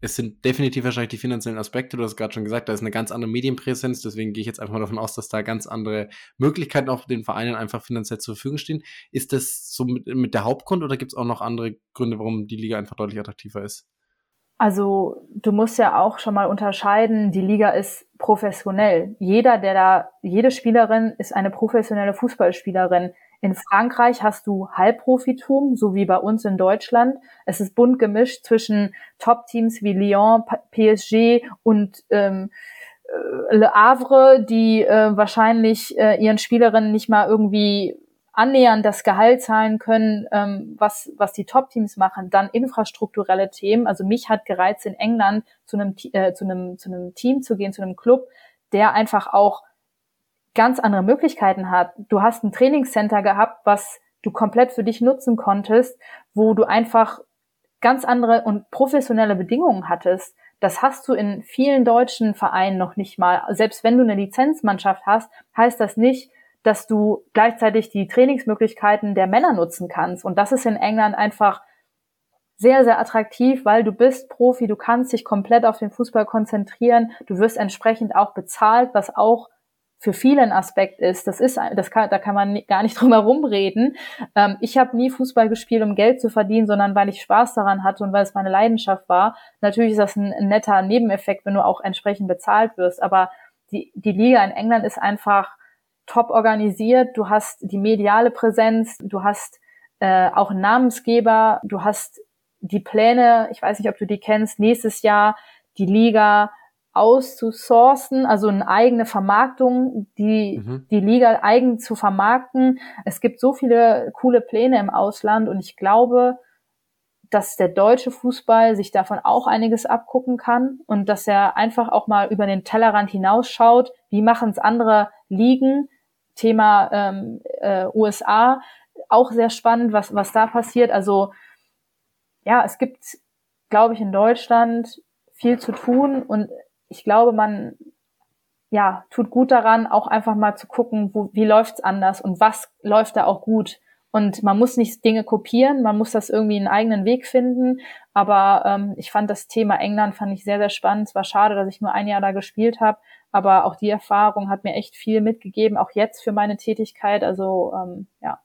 Es sind definitiv wahrscheinlich die finanziellen Aspekte, du hast gerade schon gesagt, da ist eine ganz andere Medienpräsenz, deswegen gehe ich jetzt einfach mal davon aus, dass da ganz andere Möglichkeiten auch den Vereinen einfach finanziell zur Verfügung stehen. Ist das so mit, mit der Hauptgrund oder gibt es auch noch andere Gründe, warum die Liga einfach deutlich attraktiver ist? Also du musst ja auch schon mal unterscheiden, die Liga ist professionell. Jeder, der da, jede Spielerin ist eine professionelle Fußballspielerin. In Frankreich hast du Halbprofitum, so wie bei uns in Deutschland. Es ist bunt gemischt zwischen Top-Teams wie Lyon, PSG und ähm, äh, Le Havre, die äh, wahrscheinlich äh, ihren Spielerinnen nicht mal irgendwie annähernd das Gehalt zahlen können, ähm, was, was die Top-Teams machen, dann infrastrukturelle Themen. Also mich hat gereizt, in England zu einem, äh, zu einem, zu einem Team zu gehen, zu einem Club, der einfach auch ganz andere Möglichkeiten hat. Du hast ein Trainingscenter gehabt, was du komplett für dich nutzen konntest, wo du einfach ganz andere und professionelle Bedingungen hattest. Das hast du in vielen deutschen Vereinen noch nicht mal. Selbst wenn du eine Lizenzmannschaft hast, heißt das nicht, dass du gleichzeitig die Trainingsmöglichkeiten der Männer nutzen kannst. Und das ist in England einfach sehr, sehr attraktiv, weil du bist Profi, du kannst dich komplett auf den Fußball konzentrieren, du wirst entsprechend auch bezahlt, was auch für viele ein Aspekt ist. Das ist, das kann, da kann man gar nicht drum herum reden. Ähm, ich habe nie Fußball gespielt, um Geld zu verdienen, sondern weil ich Spaß daran hatte und weil es meine Leidenschaft war. Natürlich ist das ein, ein netter Nebeneffekt, wenn du auch entsprechend bezahlt wirst. Aber die, die Liga in England ist einfach top organisiert. Du hast die mediale Präsenz, du hast äh, auch einen Namensgeber, du hast die Pläne, ich weiß nicht, ob du die kennst, nächstes Jahr die Liga auszusourcen, also eine eigene Vermarktung, die, mhm. die Liga eigen zu vermarkten. Es gibt so viele coole Pläne im Ausland und ich glaube, dass der deutsche Fußball sich davon auch einiges abgucken kann und dass er einfach auch mal über den Tellerrand hinausschaut, wie machen es andere Ligen, Thema ähm, äh, USA, auch sehr spannend, was, was da passiert. Also ja, es gibt, glaube ich, in Deutschland viel zu tun und ich glaube, man ja, tut gut daran, auch einfach mal zu gucken, wo, wie läuft's anders und was läuft da auch gut. Und man muss nicht Dinge kopieren, man muss das irgendwie einen eigenen Weg finden. Aber ähm, ich fand das Thema England fand ich sehr, sehr spannend. Es war schade, dass ich nur ein Jahr da gespielt habe, aber auch die Erfahrung hat mir echt viel mitgegeben, auch jetzt für meine Tätigkeit. Also ähm, ja.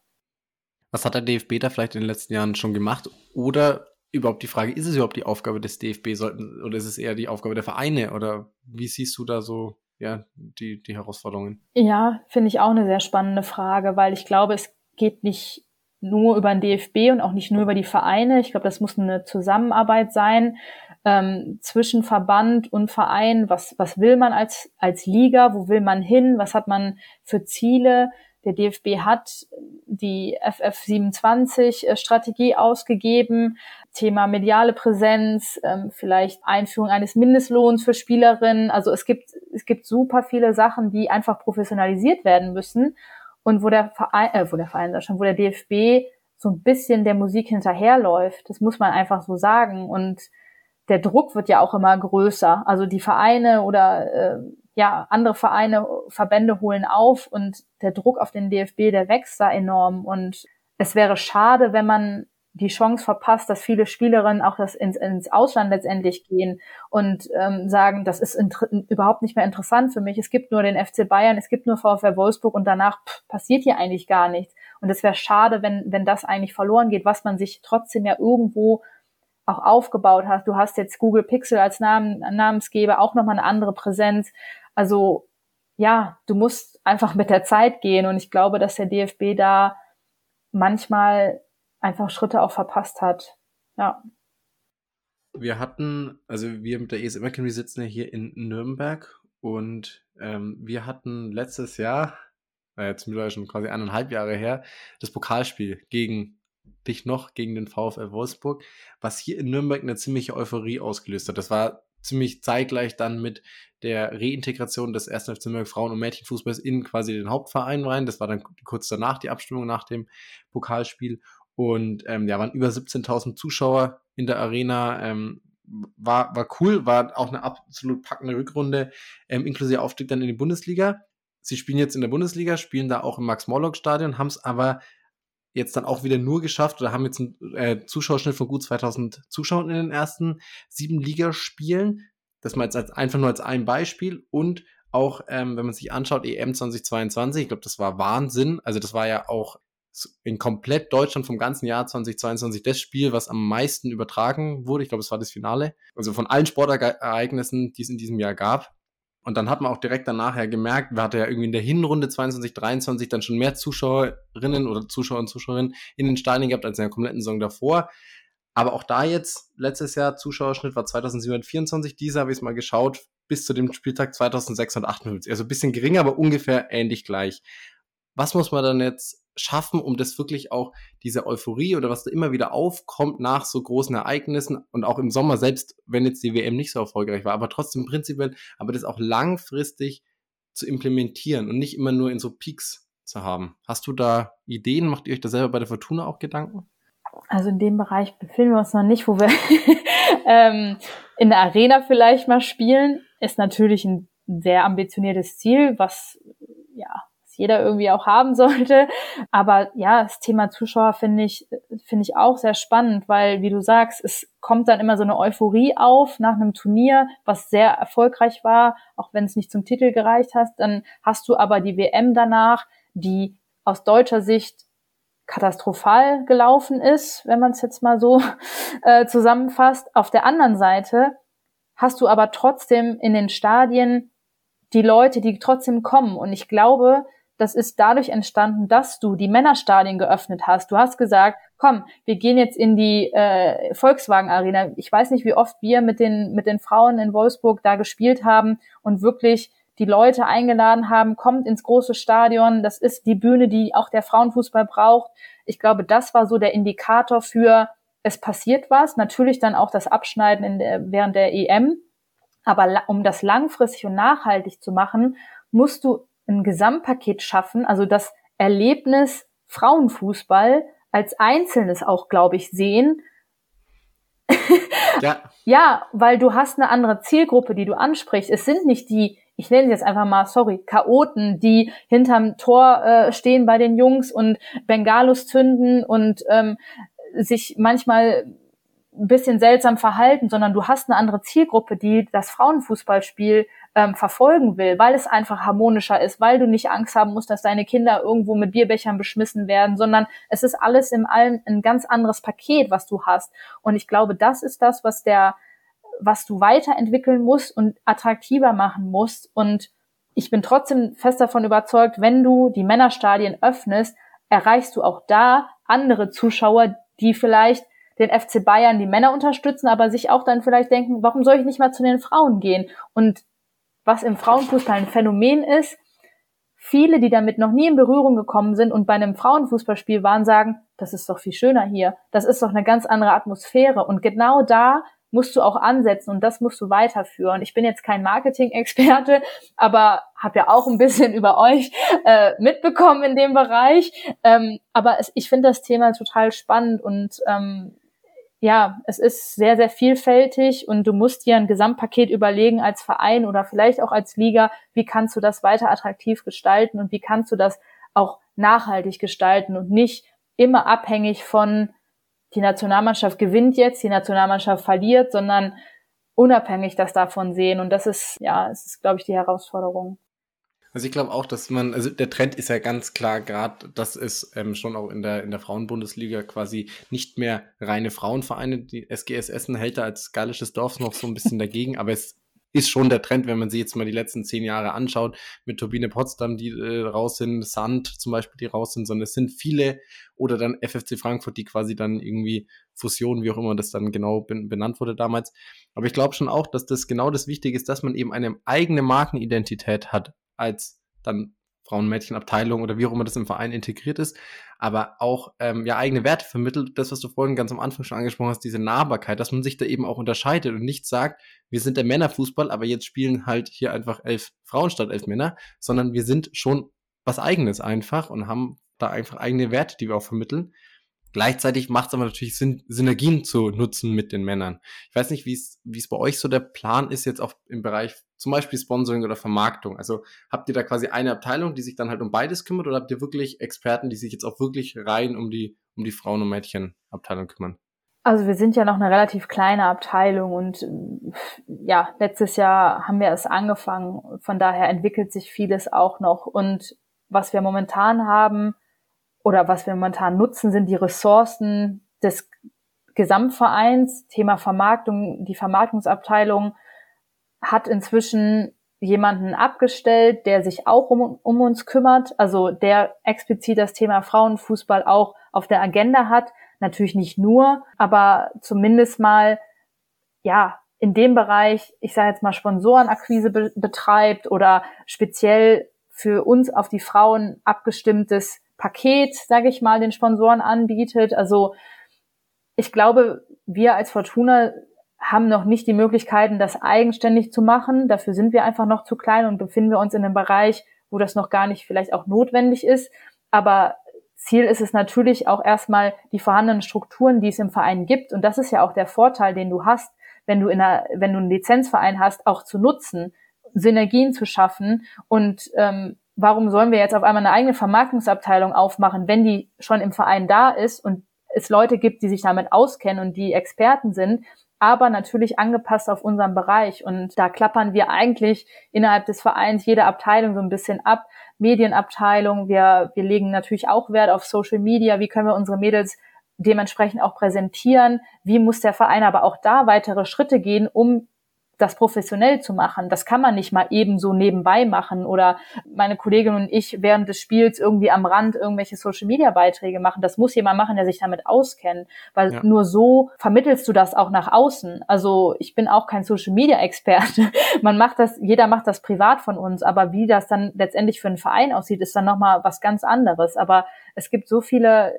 Was hat der DFB da vielleicht in den letzten Jahren schon gemacht? Oder überhaupt die Frage, ist es überhaupt die Aufgabe des DFB sollten, oder ist es eher die Aufgabe der Vereine? Oder wie siehst du da so ja, die, die Herausforderungen? Ja, finde ich auch eine sehr spannende Frage, weil ich glaube, es geht nicht nur über den DFB und auch nicht nur über die Vereine. Ich glaube, das muss eine Zusammenarbeit sein ähm, zwischen Verband und Verein. Was, was will man als, als Liga? Wo will man hin? Was hat man für Ziele? Der DFB hat die FF27-Strategie ausgegeben. Thema mediale Präsenz, ähm, vielleicht Einführung eines Mindestlohns für Spielerinnen. Also es gibt, es gibt super viele Sachen, die einfach professionalisiert werden müssen und wo der Verein, äh, wo der Verein, schon, wo der DFB so ein bisschen der Musik hinterherläuft. Das muss man einfach so sagen. Und der Druck wird ja auch immer größer. Also die Vereine oder äh, ja, andere Vereine, Verbände holen auf und der Druck auf den DFB, der wächst da enorm. Und es wäre schade, wenn man die Chance verpasst, dass viele Spielerinnen auch das ins, ins Ausland letztendlich gehen und ähm, sagen, das ist überhaupt nicht mehr interessant für mich. Es gibt nur den FC Bayern, es gibt nur VfL Wolfsburg und danach pff, passiert hier eigentlich gar nichts. Und es wäre schade, wenn, wenn das eigentlich verloren geht, was man sich trotzdem ja irgendwo auch aufgebaut hat. Du hast jetzt Google Pixel als Namen, Namensgeber auch nochmal eine andere Präsenz. Also ja, du musst einfach mit der Zeit gehen und ich glaube, dass der DFB da manchmal einfach Schritte auch verpasst hat. Ja. Wir hatten, also wir mit der ESM Academy sitzen ja hier in Nürnberg und ähm, wir hatten letztes Jahr, äh, jetzt mittlerweile schon quasi eineinhalb Jahre her, das Pokalspiel gegen dich noch, gegen den VfL Wolfsburg, was hier in Nürnberg eine ziemliche Euphorie ausgelöst hat. Das war ziemlich zeitgleich dann mit der Reintegration des 1. FC Nürnberg Frauen- und Mädchenfußballs in quasi den Hauptverein rein. Das war dann kurz danach die Abstimmung nach dem Pokalspiel. Und ähm, ja, waren über 17.000 Zuschauer in der Arena. Ähm, war, war cool, war auch eine absolut packende Rückrunde, ähm, inklusive Aufstieg dann in die Bundesliga. Sie spielen jetzt in der Bundesliga, spielen da auch im Max-Morlock-Stadion, haben es aber jetzt dann auch wieder nur geschafft oder haben jetzt einen äh, Zuschauerschnitt von gut 2000 Zuschauern in den ersten sieben Ligaspielen. Das mal jetzt als, einfach nur als ein Beispiel und auch, ähm, wenn man sich anschaut, EM 2022, ich glaube, das war Wahnsinn. Also das war ja auch in komplett Deutschland vom ganzen Jahr 2022 das Spiel, was am meisten übertragen wurde. Ich glaube, es war das Finale. Also von allen Sportereignissen, die es in diesem Jahr gab. Und dann hat man auch direkt danach ja gemerkt, wir hatten ja irgendwie in der Hinrunde 22, 23 dann schon mehr Zuschauerinnen oder Zuschauer und Zuschauerinnen in den Stadien gehabt als in der kompletten Saison davor. Aber auch da jetzt, letztes Jahr Zuschauerschnitt war 2724, dieser habe ich mal geschaut, bis zu dem Spieltag 2658. Also ein bisschen geringer, aber ungefähr ähnlich gleich. Was muss man dann jetzt schaffen, um das wirklich auch diese Euphorie oder was da immer wieder aufkommt nach so großen Ereignissen und auch im Sommer, selbst wenn jetzt die WM nicht so erfolgreich war, aber trotzdem prinzipiell, aber das auch langfristig zu implementieren und nicht immer nur in so Peaks zu haben. Hast du da Ideen? Macht ihr euch da selber bei der Fortuna auch Gedanken? Also in dem Bereich befinden wir uns noch nicht, wo wir ähm, in der Arena vielleicht mal spielen, ist natürlich ein sehr ambitioniertes Ziel, was ja jeder irgendwie auch haben sollte. Aber ja, das Thema Zuschauer finde ich, finde ich auch sehr spannend, weil, wie du sagst, es kommt dann immer so eine Euphorie auf nach einem Turnier, was sehr erfolgreich war, auch wenn es nicht zum Titel gereicht hat. Dann hast du aber die WM danach, die aus deutscher Sicht katastrophal gelaufen ist, wenn man es jetzt mal so äh, zusammenfasst. Auf der anderen Seite hast du aber trotzdem in den Stadien die Leute, die trotzdem kommen. Und ich glaube, das ist dadurch entstanden, dass du die Männerstadien geöffnet hast. Du hast gesagt, komm, wir gehen jetzt in die äh, Volkswagen Arena. Ich weiß nicht, wie oft wir mit den mit den Frauen in Wolfsburg da gespielt haben und wirklich die Leute eingeladen haben, kommt ins große Stadion. Das ist die Bühne, die auch der Frauenfußball braucht. Ich glaube, das war so der Indikator für es passiert was. Natürlich dann auch das Abschneiden in der, während der EM. Aber um das langfristig und nachhaltig zu machen, musst du ein Gesamtpaket schaffen, also das Erlebnis Frauenfußball als Einzelnes auch, glaube ich, sehen. ja. ja, weil du hast eine andere Zielgruppe, die du ansprichst. Es sind nicht die, ich nenne sie jetzt einfach mal, sorry, Chaoten, die hinterm Tor äh, stehen bei den Jungs und Bengalos zünden und ähm, sich manchmal ein bisschen seltsam verhalten, sondern du hast eine andere Zielgruppe, die das Frauenfußballspiel ähm, verfolgen will, weil es einfach harmonischer ist, weil du nicht Angst haben musst, dass deine Kinder irgendwo mit Bierbechern beschmissen werden, sondern es ist alles im allen ein ganz anderes Paket, was du hast. Und ich glaube, das ist das, was der, was du weiterentwickeln musst und attraktiver machen musst. Und ich bin trotzdem fest davon überzeugt, wenn du die Männerstadien öffnest, erreichst du auch da andere Zuschauer, die vielleicht den FC Bayern die Männer unterstützen, aber sich auch dann vielleicht denken, warum soll ich nicht mal zu den Frauen gehen? Und was im Frauenfußball ein Phänomen ist, viele, die damit noch nie in Berührung gekommen sind und bei einem Frauenfußballspiel waren, sagen, das ist doch viel schöner hier, das ist doch eine ganz andere Atmosphäre. Und genau da musst du auch ansetzen und das musst du weiterführen. Ich bin jetzt kein Marketing-Experte, aber habe ja auch ein bisschen über euch äh, mitbekommen in dem Bereich. Ähm, aber es, ich finde das Thema total spannend und ähm, ja, es ist sehr, sehr vielfältig und du musst dir ein Gesamtpaket überlegen als Verein oder vielleicht auch als Liga, wie kannst du das weiter attraktiv gestalten und wie kannst du das auch nachhaltig gestalten und nicht immer abhängig von die Nationalmannschaft gewinnt jetzt, die Nationalmannschaft verliert, sondern unabhängig das davon sehen. Und das ist, ja, es ist, glaube ich, die Herausforderung. Also ich glaube auch, dass man, also der Trend ist ja ganz klar gerade, dass es ähm, schon auch in der, in der Frauenbundesliga quasi nicht mehr reine Frauenvereine, die SGS Essen hält da als gallisches Dorf noch so ein bisschen dagegen, aber es ist schon der Trend, wenn man sich jetzt mal die letzten zehn Jahre anschaut, mit Turbine Potsdam, die äh, raus sind, Sand zum Beispiel, die raus sind, sondern es sind viele oder dann FFC Frankfurt, die quasi dann irgendwie Fusionen, wie auch immer das dann genau benannt wurde damals. Aber ich glaube schon auch, dass das genau das Wichtige ist, dass man eben eine eigene Markenidentität hat als dann Frauen-Mädchen-Abteilung oder wie auch immer das im Verein integriert ist, aber auch ähm, ja eigene Werte vermittelt. Das, was du vorhin ganz am Anfang schon angesprochen hast, diese Nahbarkeit, dass man sich da eben auch unterscheidet und nicht sagt, wir sind der Männerfußball, aber jetzt spielen halt hier einfach elf Frauen statt elf Männer, sondern wir sind schon was Eigenes einfach und haben da einfach eigene Werte, die wir auch vermitteln. Gleichzeitig macht es aber natürlich Sinn, Synergien zu nutzen mit den Männern. Ich weiß nicht, wie es wie es bei euch so der Plan ist jetzt auch im Bereich zum Beispiel Sponsoring oder Vermarktung. Also habt ihr da quasi eine Abteilung, die sich dann halt um beides kümmert oder habt ihr wirklich Experten, die sich jetzt auch wirklich rein um die um die Frauen- und Mädchenabteilung kümmern? Also wir sind ja noch eine relativ kleine Abteilung und ja, letztes Jahr haben wir es angefangen. Von daher entwickelt sich vieles auch noch. Und was wir momentan haben, oder was wir momentan nutzen, sind die Ressourcen des Gesamtvereins. Thema Vermarktung, die Vermarktungsabteilung hat inzwischen jemanden abgestellt, der sich auch um, um uns kümmert, also der explizit das Thema Frauenfußball auch auf der Agenda hat. Natürlich nicht nur, aber zumindest mal, ja, in dem Bereich, ich sage jetzt mal Sponsorenakquise be betreibt oder speziell für uns auf die Frauen abgestimmtes Paket, sage ich mal, den Sponsoren anbietet. Also ich glaube, wir als Fortuna haben noch nicht die Möglichkeiten, das eigenständig zu machen. Dafür sind wir einfach noch zu klein und befinden wir uns in einem Bereich, wo das noch gar nicht vielleicht auch notwendig ist. Aber Ziel ist es natürlich auch erstmal die vorhandenen Strukturen, die es im Verein gibt. Und das ist ja auch der Vorteil, den du hast, wenn du in einer, wenn du einen Lizenzverein hast, auch zu nutzen, Synergien zu schaffen und ähm, warum sollen wir jetzt auf einmal eine eigene Vermarktungsabteilung aufmachen, wenn die schon im Verein da ist und es Leute gibt, die sich damit auskennen und die Experten sind, aber natürlich angepasst auf unseren Bereich. Und da klappern wir eigentlich innerhalb des Vereins jede Abteilung so ein bisschen ab. Medienabteilung, wir, wir legen natürlich auch Wert auf Social Media. Wie können wir unsere Mädels dementsprechend auch präsentieren? Wie muss der Verein aber auch da weitere Schritte gehen, um das professionell zu machen. Das kann man nicht mal eben so nebenbei machen oder meine Kollegin und ich während des Spiels irgendwie am Rand irgendwelche Social Media Beiträge machen. Das muss jemand machen, der sich damit auskennt, weil ja. nur so vermittelst du das auch nach außen. Also ich bin auch kein Social Media Experte. Man macht das, jeder macht das privat von uns, aber wie das dann letztendlich für einen Verein aussieht, ist dann nochmal was ganz anderes. Aber es gibt so viele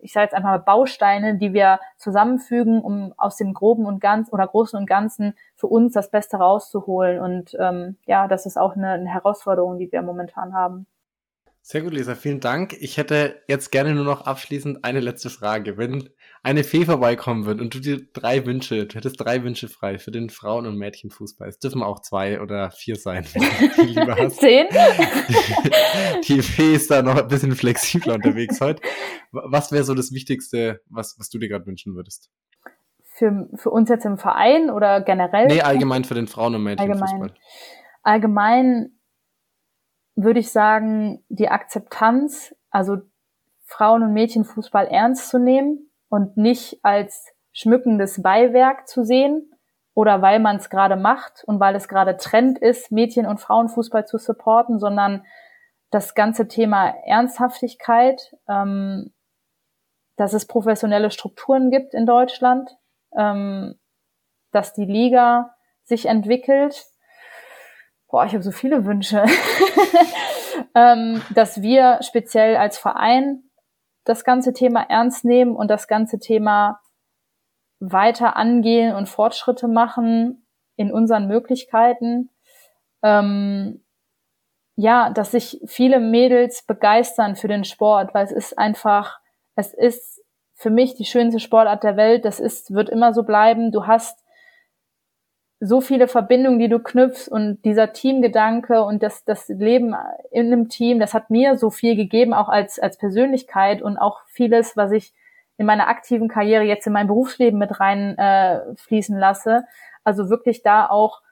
ich sage jetzt einfach mal Bausteine, die wir zusammenfügen, um aus dem Groben und Ganzen oder Großen und Ganzen für uns das Beste rauszuholen. Und ähm, ja, das ist auch eine, eine Herausforderung, die wir momentan haben. Sehr gut, Lisa, vielen Dank. Ich hätte jetzt gerne nur noch abschließend eine letzte Frage. Wenn eine Fee vorbeikommen wird und du dir drei Wünsche, du hättest drei Wünsche frei für den Frauen- und Mädchenfußball. Es dürfen auch zwei oder vier sein, wenn du die lieber hast. Zehn? Die Fee ist da noch ein bisschen flexibler unterwegs heute. Was wäre so das Wichtigste, was, was du dir gerade wünschen würdest? Für, für uns jetzt im Verein oder generell? Nee, allgemein für den Frauen- und Mädchenfußball. Allgemein, allgemein würde ich sagen, die Akzeptanz, also Frauen- und Mädchenfußball ernst zu nehmen und nicht als schmückendes Beiwerk zu sehen oder weil man es gerade macht und weil es gerade Trend ist, Mädchen- und Frauenfußball zu supporten, sondern das ganze Thema Ernsthaftigkeit, ähm, dass es professionelle Strukturen gibt in Deutschland, ähm, dass die Liga sich entwickelt, boah, ich habe so viele Wünsche, ähm, dass wir speziell als Verein das ganze Thema ernst nehmen und das ganze Thema weiter angehen und Fortschritte machen in unseren Möglichkeiten. Ähm, ja, dass sich viele Mädels begeistern für den Sport, weil es ist einfach, es ist für mich die schönste Sportart der Welt. Das ist, wird immer so bleiben. Du hast so viele Verbindungen, die du knüpfst und dieser Teamgedanke und das, das Leben in einem Team, das hat mir so viel gegeben, auch als, als Persönlichkeit und auch vieles, was ich in meiner aktiven Karriere jetzt in mein Berufsleben mit rein äh, lasse. Also wirklich da auch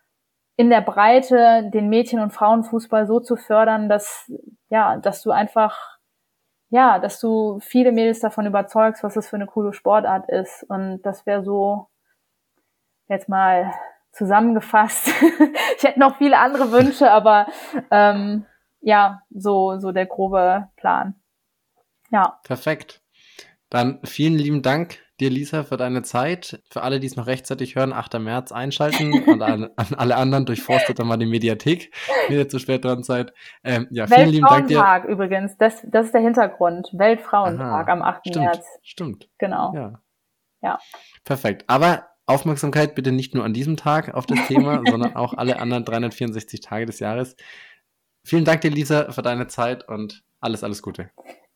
in der Breite den Mädchen- und Frauenfußball so zu fördern, dass, ja, dass du einfach, ja, dass du viele Mädels davon überzeugst, was das für eine coole Sportart ist. Und das wäre so jetzt mal zusammengefasst. ich hätte noch viele andere Wünsche, aber ähm, ja, so, so der grobe Plan. Ja. Perfekt. Dann vielen lieben Dank dir, Lisa, für deine Zeit. Für alle, die es noch rechtzeitig hören, 8. März einschalten und an, an alle anderen durchforstet dann mal die Mediathek, wenn ihr zu spät dran seid. Ähm, ja, vielen lieben Dank dir. Weltfrauentag übrigens, das, das ist der Hintergrund. Weltfrauentag Aha, am 8. Stimmt, März. Stimmt. Genau. Ja. ja. Perfekt. Aber Aufmerksamkeit bitte nicht nur an diesem Tag auf das Thema, sondern auch alle anderen 364 Tage des Jahres. Vielen Dank dir, Lisa, für deine Zeit und alles, alles Gute.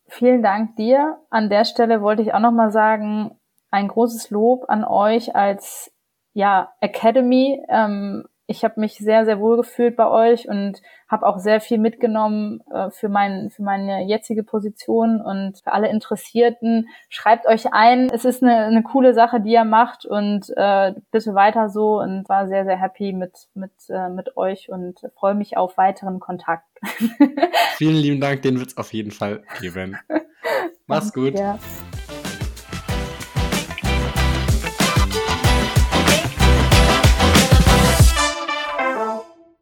Vielen Dank dir. An der Stelle wollte ich auch nochmal sagen, ein großes Lob an euch als ja, Academy. Ähm, ich habe mich sehr, sehr wohl gefühlt bei euch und habe auch sehr viel mitgenommen äh, für, mein, für meine jetzige Position und für alle Interessierten. Schreibt euch ein. Es ist eine, eine coole Sache, die ihr macht und äh, bitte weiter so und war sehr, sehr happy mit, mit, äh, mit euch und freue mich auf weiteren Kontakt. Vielen lieben Dank, den wird's auf jeden Fall geben. Mach's gut. Ja.